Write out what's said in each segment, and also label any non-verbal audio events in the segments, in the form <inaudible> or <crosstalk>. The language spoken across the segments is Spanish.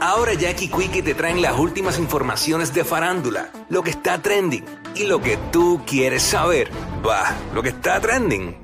Ahora Jackie Quickie te traen las últimas informaciones de farándula, lo que está trending y lo que tú quieres saber. Va, lo que está trending.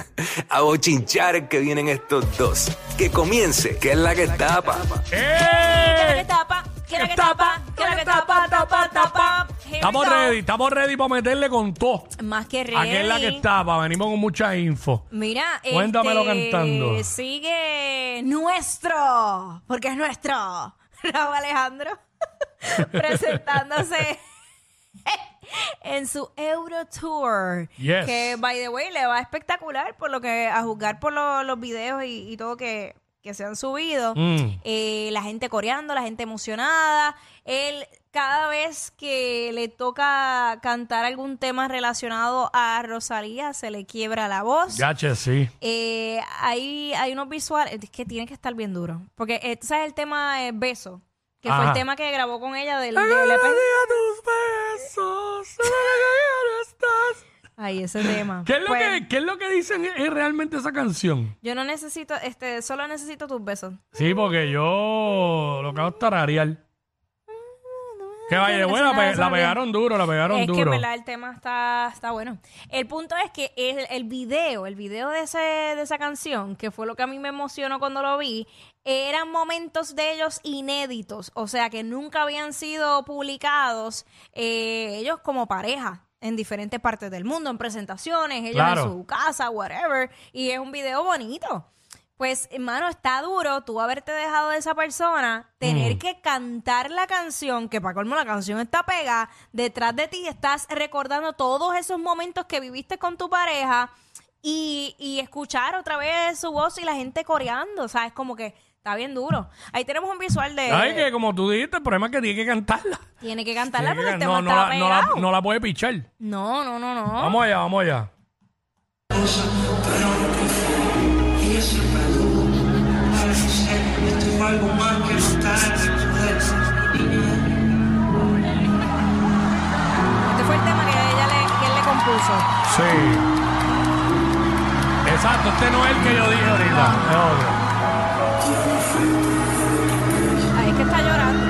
<laughs> A bochinchar que vienen estos dos. Que comience, que es la que tapa. ¡Eh! que tapa, que la que tapa, que la que tapa, tapa, tapa. Here we Estamos go. ready, estamos ready para meterle con todo. Más que ready. Aquí es la que estaba, venimos con mucha info. Mira, Cuéntamelo este, cantando. Sigue nuestro, porque es nuestro. Raúl Alejandro <laughs> presentándose <laughs> en su Euro Tour. Yes. Que, by the way, le va espectacular por lo que, a juzgar por lo- los videos y, y todo que, que se han subido. Mm. Eh, la gente coreando, la gente emocionada. Él, cada vez que le toca cantar algún tema relacionado a Rosalía, se le quiebra la voz. Gache, sí. Eh, hay, hay unos visuales, es que tiene que estar bien duro. Porque eh, tú sabes el tema eh, Beso, que fue Ajá. el tema que grabó con ella del, del día tus besos, que. Ay, ese tema. ¿Qué es, lo Pues, que, ¿Qué es lo que dicen es realmente esa canción? Yo no necesito, este, solo necesito tus besos. Sí, porque yo lo que hago es tararear. Que vaya, no bueno, nada, pe- la pegaron duro, la pegaron es que en duro. verdad el tema está, está bueno. El punto es que el, el video, el video de, ese, de esa canción, que fue lo que a mí me emocionó cuando lo vi, eran momentos de ellos inéditos, o sea que nunca habían sido publicados eh, ellos como pareja en diferentes partes del mundo, en presentaciones, ellos Claro. en su casa, whatever, y es un video bonito. Pues, hermano, está duro tú haberte dejado de esa persona, tener Mm. que cantar la canción, que para colmo la canción está pegada, detrás de ti estás recordando todos esos momentos que viviste con tu pareja y, y escuchar otra vez su voz y la gente coreando, ¿sabes? Como que está bien duro. Ahí tenemos un visual de... Ay, que como tú dijiste, el problema es que tiene que cantarla. Tiene que cantarla Tiene porque que- el no, tema no, está la, no, la, pegado. no la puede pichar. No, no, no, no. Vamos allá, vamos allá. Este fue el tema que, ella le, que él le compuso. Sí. Exacto, este no es el que yo dije ahorita. Es otro. Ahí es que está llorando.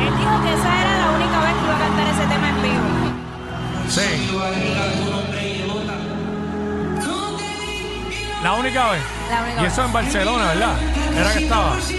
Él dijo que esa era la única vez que iba a cantar ese tema en vivo. Sí. La única vez. La única Y vez. eso en Barcelona, ¿verdad? Era que estaba. Sí.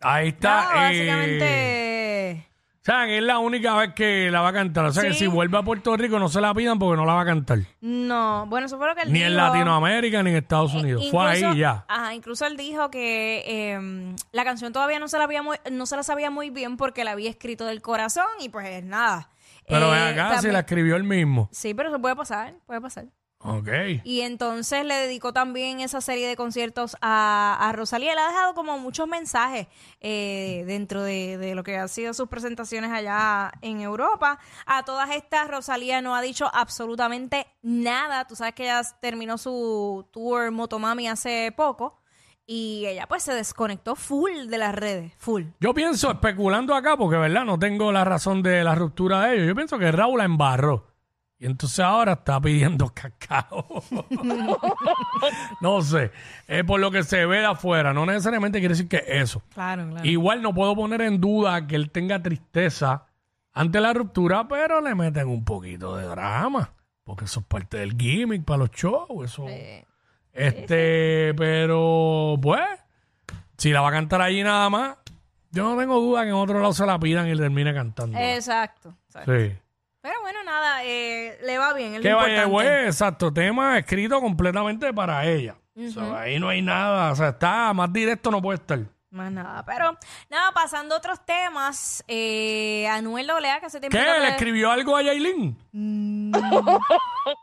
Ahí está. Ahí está. No, eh, básicamente. o sea, que es la única vez que la va a cantar. O sea, que si vuelve a Puerto Rico no se la pidan porque no la va a cantar. No, bueno, eso fue lo que él Ni dijo. en Latinoamérica ni en Estados Unidos. Fue ahí Incluso- ya. Ajá, incluso él dijo que eh, la canción todavía no se la había muy, no se la sabía muy bien porque la había escrito del corazón y pues nada. Pero Eh, ven acá, si también- la escribió él mismo. Sí, pero eso puede pasar, puede pasar. Ok. Y entonces le dedicó también esa serie de conciertos a, a Rosalía. Le ha dejado como muchos mensajes eh, dentro de, de lo que han sido sus presentaciones allá en Europa. A todas estas, Rosalía no ha dicho absolutamente nada. Tú sabes que ella terminó su tour Motomami hace poco. Y ella pues se desconectó full de las redes, full. Yo pienso, especulando acá, porque verdad no tengo la razón de la ruptura de ellos, yo pienso que Raúl la embarró. Y entonces ahora está pidiendo <laughs> cacao. no sé. Es por lo que se ve de afuera. No necesariamente quiere decir que eso. Claro, claro. Igual no puedo poner en duda que él tenga tristeza ante la ruptura, pero le meten un poquito de drama. Porque eso es parte del gimmick para los shows. Eso. Este, pero pues, si la va a cantar allí nada más, yo no tengo duda que en otro lado se la pidan y termine cantando. Exacto. exacto. sí. Pero bueno, nada, eh, le va bien. es lo Que vaya, importante. güey, exacto, tema escrito completamente para ella. O sea, ahí no hay nada, o sea, está más directo no puede estar. Más nada. Pero, nada, pasando a otros temas, eh, Anuel AA, que hace tiempo. ¿Qué? ¿Le escribió algo a Yailin? <laughs>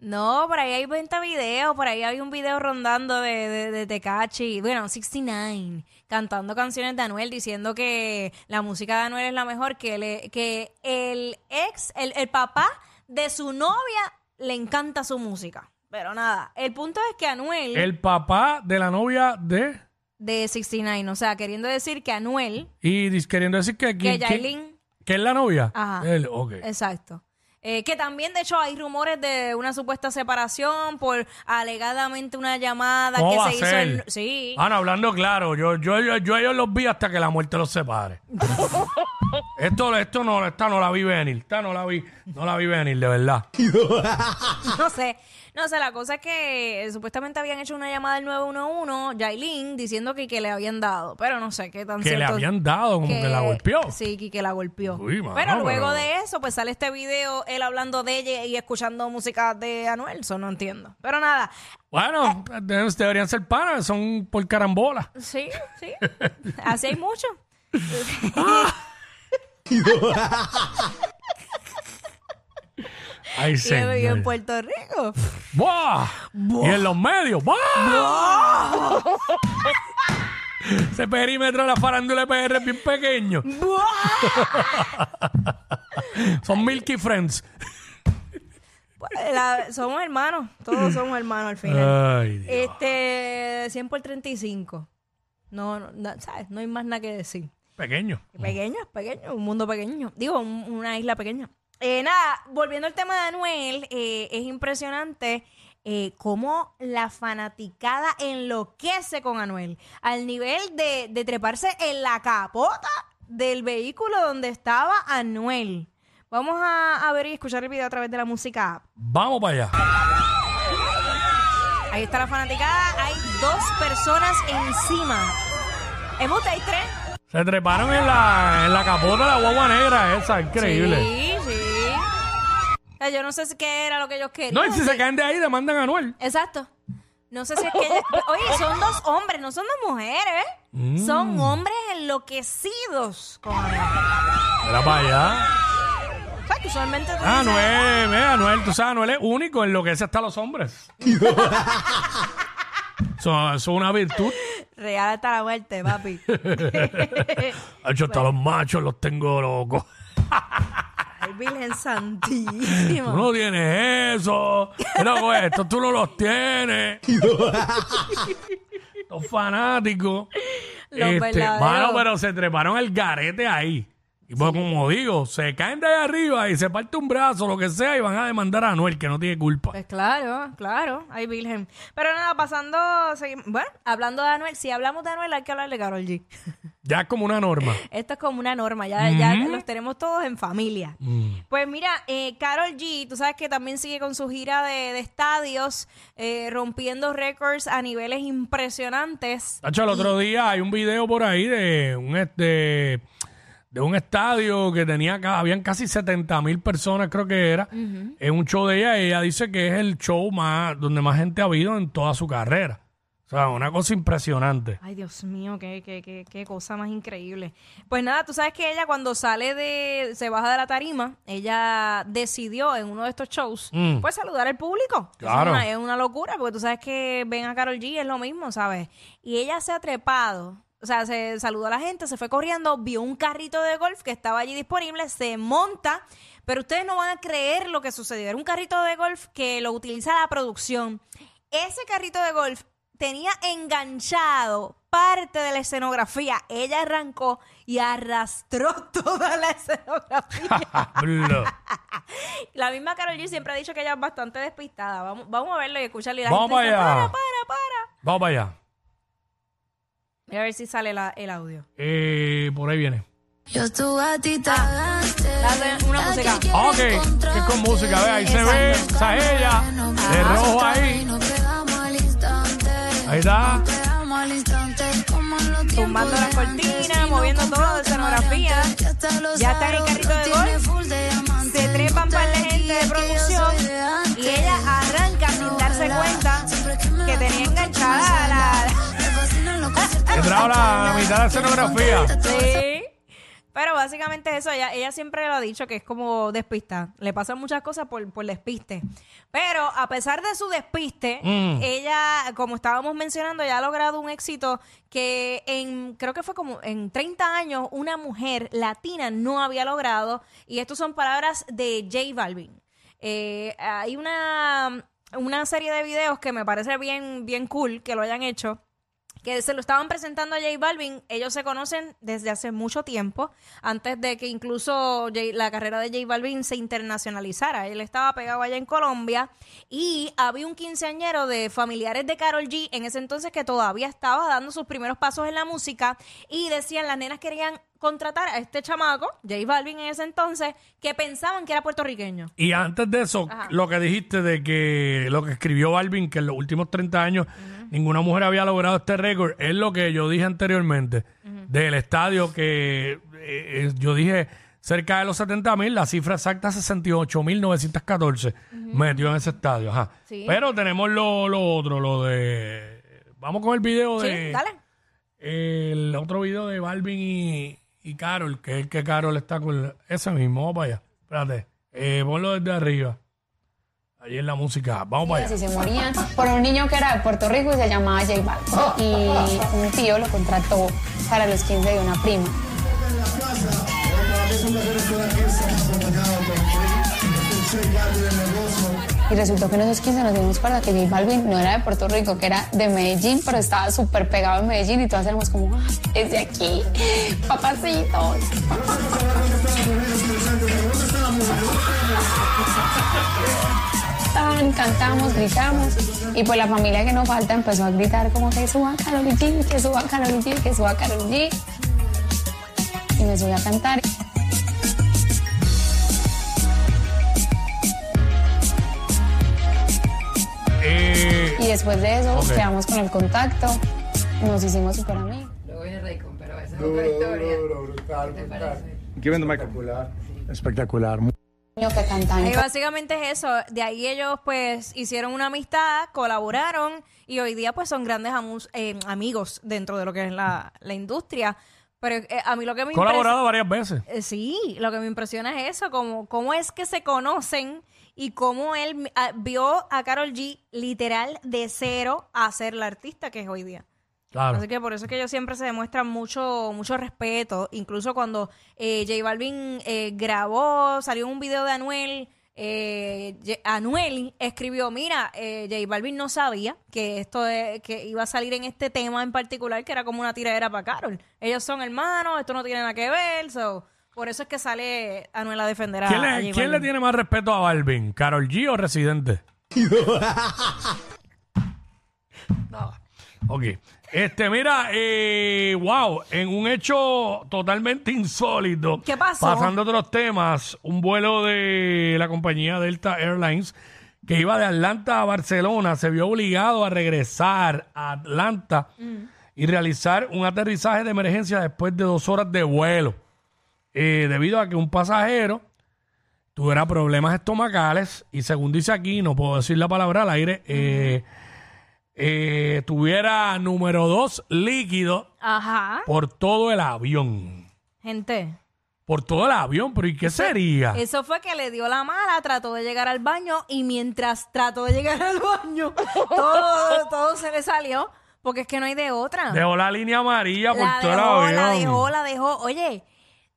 No, por ahí hay 20 videos, por ahí hay un video rondando de, de, de Tecachi, bueno, 69, cantando canciones de Anuel, diciendo que la música de Anuel es la mejor, que, le, que el ex, el, el papá de su novia le encanta su música. Pero nada, el punto es que Anuel, El papá de la novia de... de 69, o sea, queriendo decir que Anuel, Y dis- queriendo decir que... que ¿quién- quién- Yailin... ¿Que es la novia? Ajá. Él, ok. Exacto. Eh, que también, de hecho, hay rumores de una supuesta separación por alegadamente una llamada ¿Cómo que va se a hizo. ser? en- sí. Ah, no, hablando claro, yo, yo, yo, yo a ellos los vi hasta que la muerte los separe. <laughs> esto, esto no, esta no la vi venir, esta no la vi, no la vi venir, de verdad. No sé. No sé, la cosa es que eh, supuestamente habían hecho una llamada al 911, Yailin, diciendo que, que le habían dado. Pero no sé qué tan Que le cierto- habían dado, como que, la golpeó. Sí, que, que la golpeó. Uy, mano, pero luego pero- de eso, pues sale este video, él hablando de ella y escuchando música de Anuel. Eso no entiendo. Pero nada, Bueno, de- deberían ser panas, son por carambola. sí, sí. <laughs> Así hay mucho. <laughs> Ay, Y él vivió en señor. Puerto Rico. ¡Buah! Y en los medios, ¡buah! Ese perímetro de la farándula PR es bien pequeño. Son Milky Friends. La- somos hermanos, todos somos hermanos al final. Ay, Dios. Este, 100 por 35. No, no, no, ¿sabes? No hay más nada que decir. Pequeño. Pequeño, pequeño, un mundo pequeño. Digo, un- una isla pequeña. Eh, nada, volviendo al tema de Anuel, eh, es impresionante eh, cómo la fanaticada enloquece con Anuel. Al nivel de, de treparse en la capota del vehículo donde estaba Anuel. Vamos a, a ver y escuchar el video a través de la música app. Vamos para allá. Ahí está la fanaticada. Hay dos personas encima. ¿Hemos hay tres? Se treparon en la, en la capota de la guagua negra esa, increíble. Sí, sí. O sea, yo no sé si qué era lo que ellos querían. No, y si se caen de ahí, demandan a Anuel. Exacto. No sé si es que... ellos- <laughs> Oye, son dos hombres, no son dos mujeres. Mm. Son hombres enloquecidos con. Era para allá. O sea, que usualmente tú Ah, dices- Anuel, ve, Anuel, tú sabes, Anuel es único en lo que es hasta los hombres. <laughs> Eso, eso es una virtud. Real hasta la muerte, papi. <laughs> Hecho, hasta los machos los tengo locos. <laughs> Ay, Virgen <laughs> Santísima. Tú no tienes eso. Loco, esto tú no los tienes. Los fanáticos. Los Este, verdaderos. mano, pero se treparon el garete ahí. Y pues, como digo, se caen de ahí arriba y se parte un brazo, lo que sea, y van a demandar a Anuel, que no tiene culpa. Pues claro, claro, hay Virgen. Pero nada, pasando, bueno, hablando de Anuel, si hablamos de Anuel hay que hablar de Carol G. <laughs> Ya es como una norma. Esto es como una norma, ya, ya los tenemos todos en familia. Mm. Pues mira, eh, Carol G, tú sabes que también sigue con su gira de, de estadios, eh, rompiendo récords a niveles impresionantes. Tacho, el otro día hay un video por ahí de un este de un estadio que tenía habían casi 70 mil personas creo que era en un show de ella y ella dice que es el show más donde más gente ha habido en toda su carrera O sea, una cosa impresionante. Ay, Dios mío, qué, qué, qué, qué cosa más increíble. Pues nada, tú sabes que ella cuando sale de, se baja de la tarima, ella decidió en uno de estos shows, Mm. pues saludar al público. Claro. Es una, es una locura, porque tú sabes que ven a Carol G, es lo mismo, ¿sabes? Y ella se ha trepado, o sea, se saludó a la gente, se fue corriendo, vio un carrito de golf que estaba allí disponible, se monta, pero ustedes no van a creer lo que sucedió. Era un carrito de golf que lo utiliza la producción. Ese carrito de golf tenía enganchado parte de la escenografía. Ella arrancó y arrastró <laughs> toda la escenografía. La misma Carol G siempre ha dicho que ella es bastante despistada. Vamos, vamos a verlo y escucharle. Y la Vamos gente dice, para allá. para, para, para. Vamos allá. Voy a ver si sale la- el audio. Eh, por ahí viene. Yo tu a ti te agaste. Dale una música. Ok, que con música, ve, ahí se ve, esa es ella, de rojo ahí. Ahí está. Tumbando de las cortinas, moviendo todo, boca, escenografía. Ya está en el carrito de golf. de. Se trepan para la gente de producción de y ella arranca sin darse cuenta que tenía enganchada la... Entraba la, la mitad de la escenografía. Sí. Pero básicamente eso, ella, ella siempre lo ha dicho que es como despista. Le pasan muchas cosas por, por despiste. Pero a pesar de su despiste, Mm. ella, como estábamos mencionando, ya ha logrado un éxito que en, creo que fue como en 30 años, una mujer latina no había logrado. Y estas son palabras de J Balvin. Eh, hay una, una serie de videos que me parece bien, bien cool que lo hayan hecho que se lo estaban presentando a J Balvin. Ellos se conocen desde hace mucho tiempo, antes de que incluso J- la carrera de J Balvin se internacionalizara. Él estaba pegado allá en Colombia y había un quinceañero de familiares de Carol G en ese entonces que todavía estaba dando sus primeros pasos en la música y decían, las nenas querían contratar a este chamaco, J Balvin en ese entonces, que pensaban que era puertorriqueño. Y antes de eso, Ajá. lo que dijiste de que lo que escribió Balvin, que en los últimos 30 años ninguna mujer había logrado este récord, es lo que yo dije anteriormente del estadio que eh, eh, yo dije cerca de los 70 mil, la cifra exacta 68 mil 914 metió en ese estadio. Ajá. Sí. Pero tenemos lo, lo otro, lo de... Vamos con el video Sí, de... dale. El otro video de Balvin y, y Carol, que es el que Carol está con ese mismo. Vamos para allá. Espérate. Eh, ponlo desde arriba. Ahí en la música. Vamos para y allá. se morían por un niño que era de Puerto Rico y se llamaba J Balvin. Y un tío lo contrató para los 15 de una prima. Y resultó que en esos 15 nos dimos cuenta que J Balvin no era de Puerto Rico, que era de Medellín, pero estaba súper pegado en Medellín y todas éramos como, "Ah, es de aquí, papacitos. Tan, cantamos, gritamos y pues la familia que nos falta empezó a gritar como que suba Karol G, que suba Karol G, que suba Karol G. Y me subí a cantar. Eh, Y después de eso quedamos con el contacto, nos hicimos súper amigos. Espectacular. Niño que Y básicamente es eso. De ahí ellos pues hicieron una amistad, colaboraron y hoy día pues son grandes amus- eh, amigos dentro de lo que es la, la industria. Pero eh, a mí lo que me colaborado varias veces. Eh, Sí, lo que me impresiona es eso, como cómo es que se conocen y cómo él ah, vio a Carol G literal de cero a ser la artista que es hoy día. Claro. Así que por eso es que ellos siempre se demuestran mucho, mucho respeto. Incluso cuando eh, J Balvin eh, grabó, salió un video de Anuel, eh, Anuel escribió, mira, eh, J Balvin no sabía que esto de- que iba a salir en este tema en particular, que era como una tiradera para Carol. Ellos son hermanos, esto no tiene nada que ver, so, por eso es que sale Anuel a defender a, ¿Quién, a le, quién le tiene más respeto a Balvin? ¿Carol G o Residente? <laughs> Nada. Ok. Este, mira, eh, wow, en un hecho totalmente <laughs> insólito. ¿Qué pasó? Pasando a otros temas, un vuelo de la compañía Delta Airlines que iba de Atlanta a Barcelona se vio obligado a regresar a Atlanta y realizar un aterrizaje de emergencia después de dos horas de vuelo, eh, debido a que un pasajero tuviera problemas estomacales y según dice aquí, no puedo decir la palabra al aire, eh, eh, tuviera número dos líquido Ajá. por todo el avión. Gente. Por todo el avión, pero ¿y qué sería? Eso fue que le dio la mala, trató de llegar al baño y mientras trató de llegar al baño, todo, todo se le salió porque es que no hay de otra. Dejó la línea amarilla por la todo el avión. la dejó, la dejó. Oye,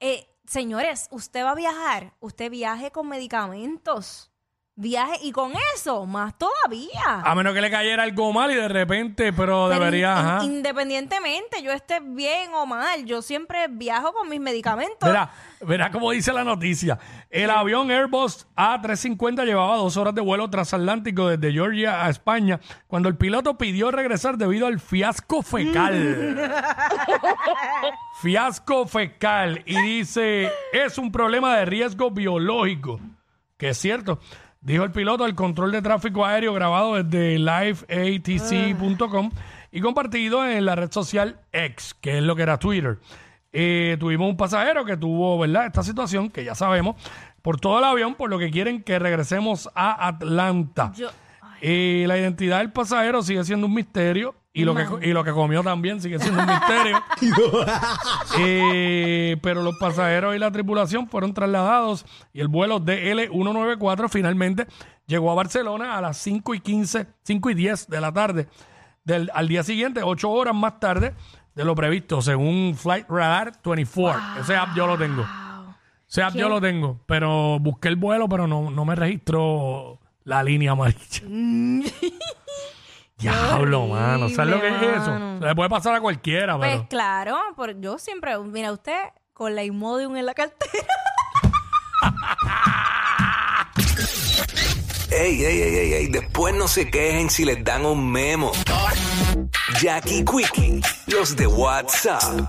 eh, señores, usted va a viajar, usted viaje con medicamentos. Viaje y con eso, más todavía. A menos que le cayera algo mal y de repente, pero, Pero debería, in- ajá. Independientemente, yo esté bien o mal, yo siempre viajo con mis medicamentos. Verá, verá como dice la noticia. El avión Airbus A350 llevaba dos horas de vuelo transatlántico desde Georgia a España cuando el piloto pidió regresar debido al fiasco fecal. <laughs> fiasco fecal. Y dice, es un problema de riesgo biológico. Que es cierto. Dijo el piloto el control de tráfico aéreo grabado desde liveatc.com y compartido en la red social X, que es lo que era Twitter. Eh, tuvimos un pasajero que tuvo, ¿verdad? Esta situación, que ya sabemos, por todo el avión, por lo que quieren que regresemos a Atlanta. Yo- Eh, la identidad del pasajero sigue siendo un misterio y lo, que, y lo que comió también sigue siendo un misterio. <laughs> Eh, pero los pasajeros y la tripulación fueron trasladados y el vuelo DL194 finalmente llegó a Barcelona a las 5 y 15, 5 y 10 de la tarde. Del, al día siguiente, 8 horas más tarde de lo previsto, según Flight Radar 24. Ese app yo lo tengo. Ese app yo lo tengo, pero busqué el vuelo, pero no, no me registró la línea amarilla. <laughs> Diablo, mano. ¿Sabes lo que es eso? Se le puede pasar a cualquiera, Pues pero... claro, por, yo siempre, mira usted, con la Imodium en la cartera. <laughs> Ey, ey, ey, ey, ey, después no se quejen si les dan un memo. Jackie Quickie, los de WhatsApp.